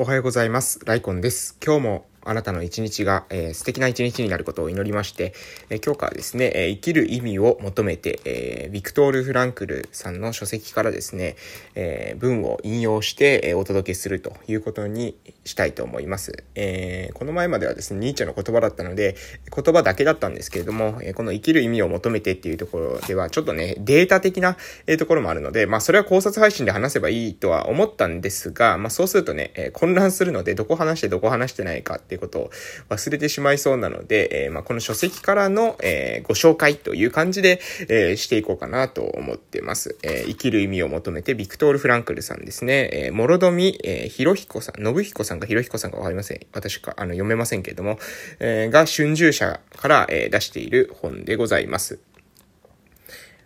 おはようございます。ライコンです。今日もあなたの一日が、えー、素敵な一日になることを祈りまして、えー、今日からですね、えー、生きる意味を求めて、えー、ビクトール・フランクルさんの書籍からですね、えー、文を引用して、えー、お届けするということにしたいと思います。えー、この前まではですね、ニーチェの言葉だったので、言葉だけだったんですけれども、えー、この生きる意味を求めてっていうところでは、ちょっとね、データ的な、えー、ところもあるので、まあ、それは考察配信で話せばいいとは思ったんですが、まあ、そうするとね、えー、混乱するので、どこ話してどこ話してないかっていうことを忘れてしまいそうなので、えー、まあ、この書籍からの、えー、ご紹介という感じで、えー、していこうかなと思ってます。え生きる意味を求めて、ビクトール・フランクルさんですね、えー、諸富、えー、博彦さん、信彦さんか博彦さんかわかりません。私か、あの、読めませんけれども、えが春秋社から、え出している本でございます。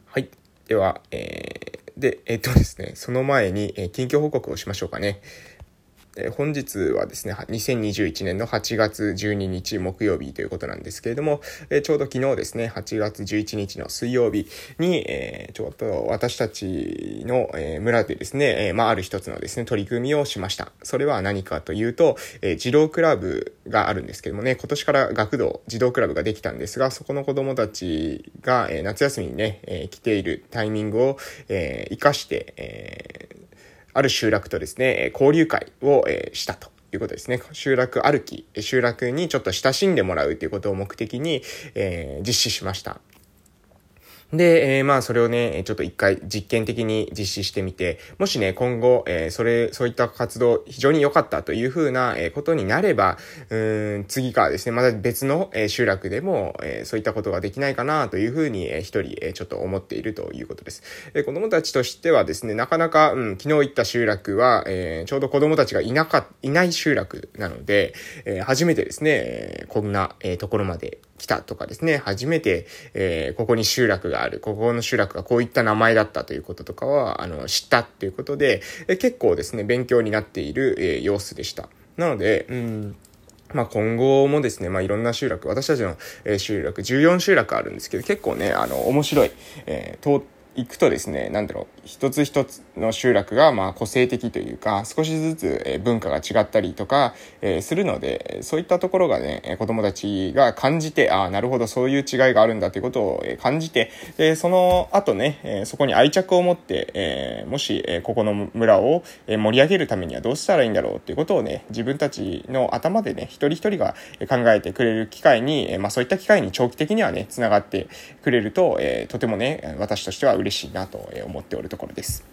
はい。では、えで、えっとですね、その前に、え近況報告をしましょうかね。え本日はですね、2021年の8月12日木曜日ということなんですけれども、えちょうど昨日ですね、8月11日の水曜日に、えちょっと私たちの、え村でですね、えまあ、ある一つのですね、取り組みをしました。それは何かというと、え児童クラブがあるんですけどもね、今年から学童、児童クラブができたんですが、そこの子供たちが、え夏休みにね、え来ているタイミングを、え活かして、えーある集落とですね、交流会をしたと。いうことですね。集落歩き、集落にちょっと親しんでもらうということを目的に、えー、実施しました。で、えー、まあそれをね、ちょっと一回実験的に実施してみて、もしね、今後、えー、それ、そういった活動非常に良かったというふうな、えことになれば、うん、次からですね、また別の、え集落でも、えそういったことができないかなというふうに、え一人、えちょっと思っているということです。え子供たちとしてはですね、なかなか、うん、昨日行った集落は、えー、ちょうど子供たちがいなか、いない集落なので、えー、初めてですね、こんな、えところまで来たとかですね、初めて、えー、ここに集落がある、ここの集落がこういった名前だったということとかは、あの、知ったっていうことで、え、結構ですね、勉強になっている、えー、様子でした。なので、うん、まあ、今後もですね、まあ、いろんな集落、私たちの、え集落、14集落あるんですけど、結構ね、あの、面白い、えー、行くとですね、なんだろう、一つ一つの集落がまあ個性的というか、少しずつ文化が違ったりとか、えー、するので、そういったところがね、子供たちが感じて、ああ、なるほど、そういう違いがあるんだということを感じて、で、その後ね、そこに愛着を持って、えー、もし、ここの村を盛り上げるためにはどうしたらいいんだろうっていうことをね、自分たちの頭でね、一人一人が考えてくれる機会に、まあそういった機会に長期的にはね、繋がってくれると、えー、とてもね、私としては嬉嬉しいなと思っておるところです。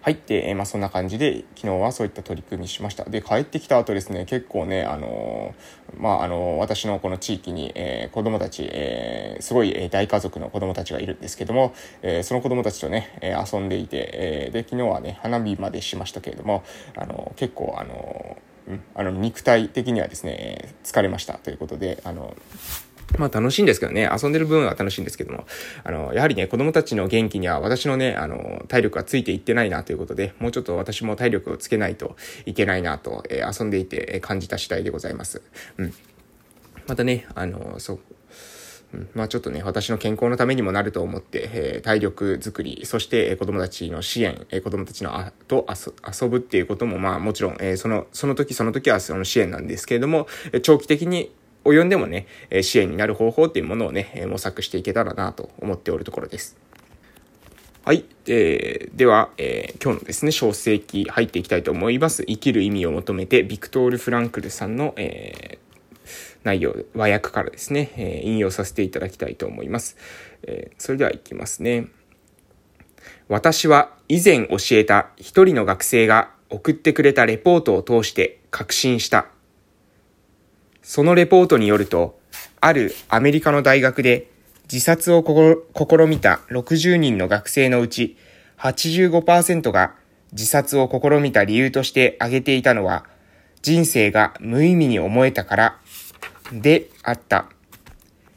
はい。で、まあ、そんな感じで、昨日はそういった取り組みしました。で、帰ってきた後ですね、結構ね、あのー、まあ、あのー、私のこの地域に、えー、子供たち、えー、すごい、大家族の子供たちがいるんですけども、えその子供たちとね、え遊んでいて、えで、昨日はね、花火までしましたけれども、あの結構、あのうん、あの、肉体的にはですね、疲れましたということで、あのまあ楽しいんですけどね、遊んでる分は楽しいんですけども、あの、やはりね、子供たちの元気には私のね、あの、体力がついていってないなということで、もうちょっと私も体力をつけないといけないなと、えー、遊んでいて感じた次第でございます。うん。またね、あの、そう、まあちょっとね、私の健康のためにもなると思って、えー、体力づくり、そして、えー、子供たちの支援、えー、子供たちのあと遊ぶっていうことも、まあもちろん、えー、その、その時その時はその支援なんですけれども、え長期的に及んでもね、支援になる方法っていうものをね、模索していけたらなと思っておるところです。はい。えー、では、えー、今日のですね、小世紀入っていきたいと思います。生きる意味を求めて、ビクトール・フランクルさんの、えー、内容、和訳からですね、えー、引用させていただきたいと思います。えー、それではいきますね。私は以前教えた一人の学生が送ってくれたレポートを通して確信した。そのレポートによると、あるアメリカの大学で自殺を試みた60人の学生のうち85%が自殺を試みた理由として挙げていたのは人生が無意味に思えたからであった。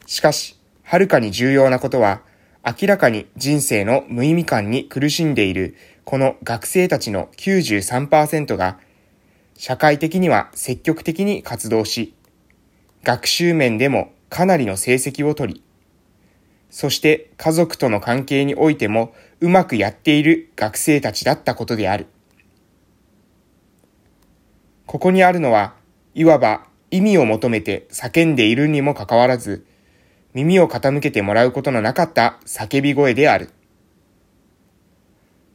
しかし、はるかに重要なことは明らかに人生の無意味感に苦しんでいるこの学生たちの93%が社会的には積極的に活動し、学習面でもかなりの成績を取り、そして家族との関係においてもうまくやっている学生たちだったことである。ここにあるのは、いわば意味を求めて叫んでいるにもかかわらず、耳を傾けてもらうことのなかった叫び声である。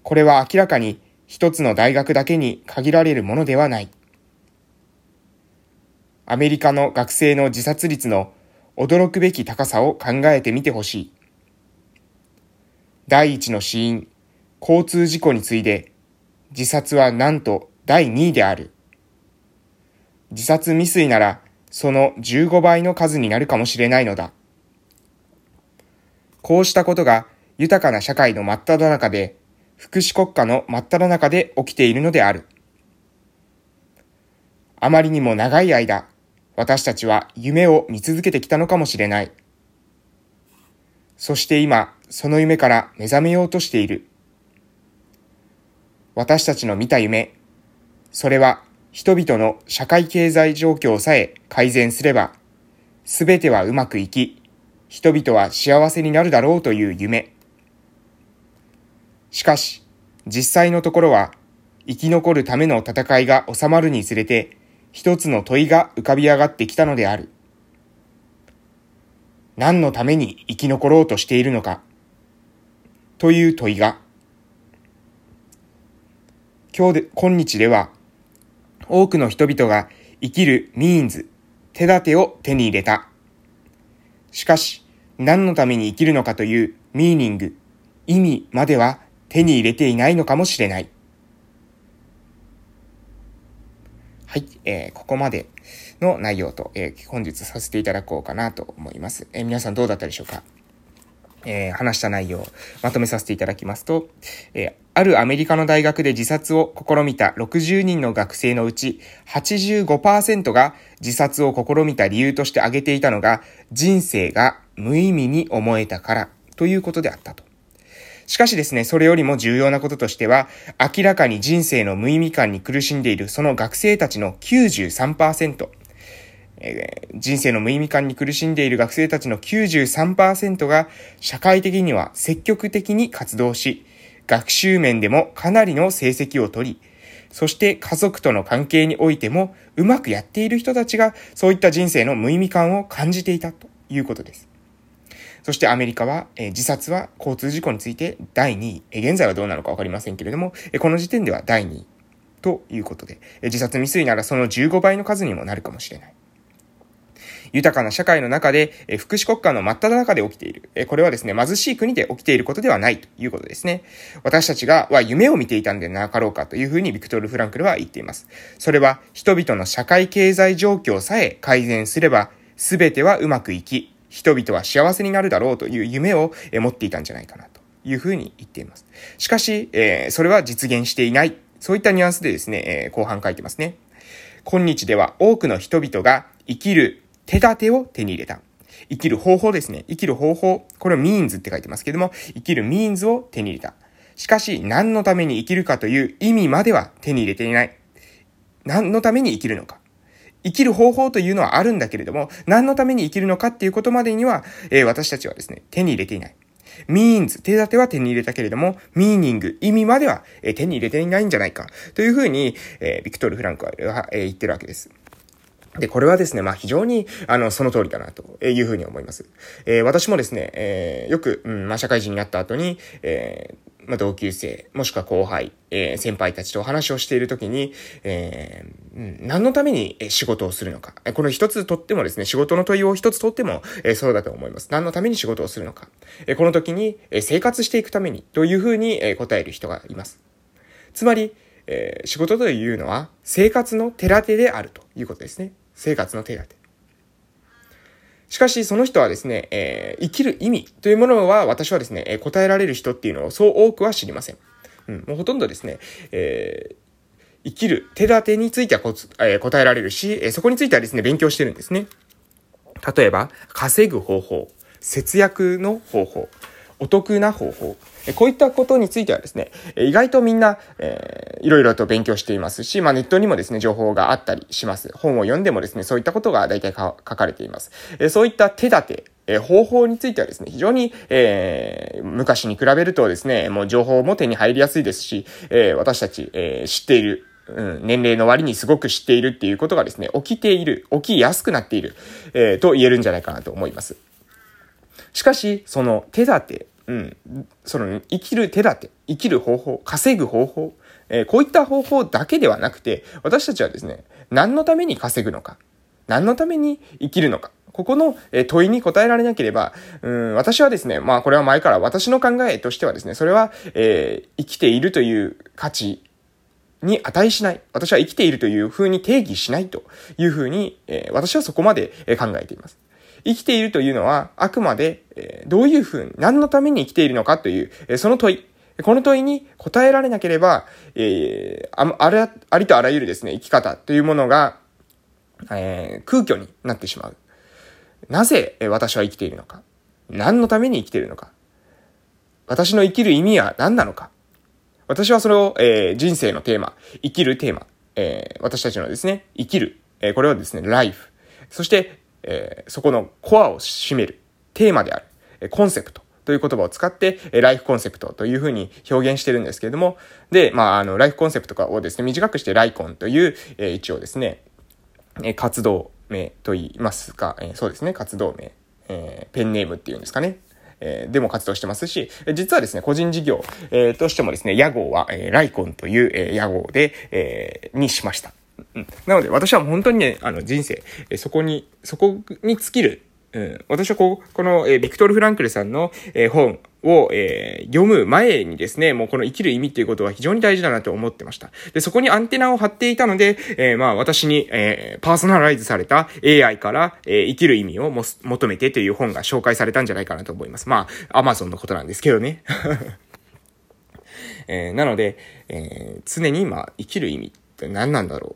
これは明らかに一つの大学だけに限られるものではない。アメリカの学生の自殺率の驚くべき高さを考えてみてほしい。第一の死因、交通事故に次いで、自殺はなんと第2位である。自殺未遂なら、その15倍の数になるかもしれないのだ。こうしたことが豊かな社会の真っ只中で、福祉国家の真っ只中で起きているのである。あまりにも長い間、私たちは夢を見続けてきたのかもしれない。そして今、その夢から目覚めようとしている。私たちの見た夢、それは人々の社会経済状況さえ改善すれば、すべてはうまくいき、人々は幸せになるだろうという夢。しかし、実際のところは、生き残るための戦いが収まるにつれて、一つの問いが浮かび上がってきたのである。何のために生き残ろうとしているのかという問いが、今日で、今日では、多くの人々が生きるミーンズ、手立てを手に入れた。しかし、何のために生きるのかというミーニング、意味までは手に入れていないのかもしれない。はい、えー、ここまでの内容と、えー、本日させていただこうかなと思います。えー、皆さんどうだったでしょうか？えー、話した内容をまとめさせていただきますと、えー、あるアメリカの大学で自殺を試みた60人の学生のうち85%が自殺を試みた理由として挙げていたのが人生が無意味に思えたからということであったと。しかしですね、それよりも重要なこととしては、明らかに人生の無意味感に苦しんでいるその学生たちの93%、えー、人生の無意味感に苦しんでいる学生たちの93%が社会的には積極的に活動し、学習面でもかなりの成績を取り、そして家族との関係においてもうまくやっている人たちがそういった人生の無意味感を感じていたということです。そしてアメリカは、え、自殺は交通事故について第2位、え、現在はどうなのかわかりませんけれども、え、この時点では第2位ということで、え、自殺未遂ならその15倍の数にもなるかもしれない。豊かな社会の中で、え福祉国家の真っ只中で起きている。えこれはですね、貧しい国で起きていることではないということですね。私たちが、は夢を見ていたんでなかろうかというふうにビクトル・フランクルは言っています。それは、人々の社会経済状況さえ改善すれば、すべてはうまくいき、人々は幸せになるだろうという夢を持っていたんじゃないかなというふうに言っています。しかし、え、それは実現していない。そういったニュアンスでですね、え、後半書いてますね。今日では多くの人々が生きる手立てを手に入れた。生きる方法ですね。生きる方法。これは means って書いてますけども、生きる means を手に入れた。しかし、何のために生きるかという意味までは手に入れていない。何のために生きるのか。生きる方法というのはあるんだけれども、何のために生きるのかっていうことまでには、えー、私たちはですね、手に入れていない。means、手立ては手に入れたけれども、meaning、意味までは、えー、手に入れていないんじゃないか。というふうに、えー、ビクトル・フランクは、えー、言ってるわけです。で、これはですね、まあ非常に、あの、その通りだな、というふうに思います。えー、私もですね、えー、よく、うん、まあ社会人になった後に、えー、まあ、同級生、もしくは後輩、えー、先輩たちとお話をしているときに、えー、何のために仕事をするのか。この一つとってもですね、仕事の問いを一つとっても、えー、そうだと思います。何のために仕事をするのか。え、この時に、え、生活していくためにというふうに、え、答える人がいます。つまり、え、仕事というのは生活の手立てであるということですね。生活の手立て。しかし、その人はですね、えー、生きる意味というものは私はですね、え答えられる人っていうのをそう多くは知りません。うん、もうほとんどですね、えー、生きる手立てについてはこ、えー、答えられるし、えそこについてはですね、勉強してるんですね。例えば、稼ぐ方法、節約の方法、お得な方法、こういったことについてはですね、意外とみんな、えー、いろいろと勉強していますし、まあネットにもですね、情報があったりします。本を読んでもですね、そういったことが大体書かれています。えそういった手立て、え方法についてはですね、非常に、えー、昔に比べるとですね、もう情報も手に入りやすいですし、えー、私たち、えー、知っているうん、年齢の割にすごく知っているっていうことがですね、起きている、起きやすくなっている、え、と言えるんじゃないかなと思います。しかし、その手立て、うん、その生きる手立て、生きる方法、稼ぐ方法、えー、こういった方法だけではなくて、私たちはですね、何のために稼ぐのか、何のために生きるのか、ここの問いに答えられなければ、うん、私はですね、まあこれは前から私の考えとしてはですね、それは、えー、生きているという価値に値しない。私は生きているという風に定義しないという風に、えー、私はそこまで考えています。生きているというのは、あくまで、え、どういう風に、何のために生きているのかという、え、その問い。この問いに答えられなければ、えー、あ、あれ、ありとあらゆるですね、生き方というものが、えー、空虚になってしまう。なぜ私は生きているのか何のために生きているのか私の生きる意味は何なのか私はそれを、えー、人生のテーマ、生きるテーマ、えー、私たちのですね、生きる、えー、これをですね、ライフ、そして、えー、そこのコアを占めるテーマである、えコンセプトという言葉を使って、えライフコンセプトというふうに表現してるんですけれども、で、まあ、あの、ライフコンセプトをですね、短くしてライコンという、えー、一応ですね、え活動名と言いますか、え、そうですね、活動名、え、ペンネームっていうんですかね。え、でも活動してますし、実はですね、個人事業、えー、としてもですね、屋号は、えー、ライコンという、えー、屋号で、えー、にしました。うん。なので、私は本当にね、あの、人生、えそこに、そこに尽きる、うん、私はこう、この、えー、ビクトル・フランクルさんの、え、本を、えー、読む前にですね、もうこの生きる意味っていうことは非常に大事だなと思ってました。で、そこにアンテナを張っていたので、えー、まあ私に、えー、パーソナライズされた AI から、え、生きる意味をも求めてという本が紹介されたんじゃないかなと思います。まあ、アマゾンのことなんですけどね。え、なので、え、常に、まあ、生きる意味って何なんだろう。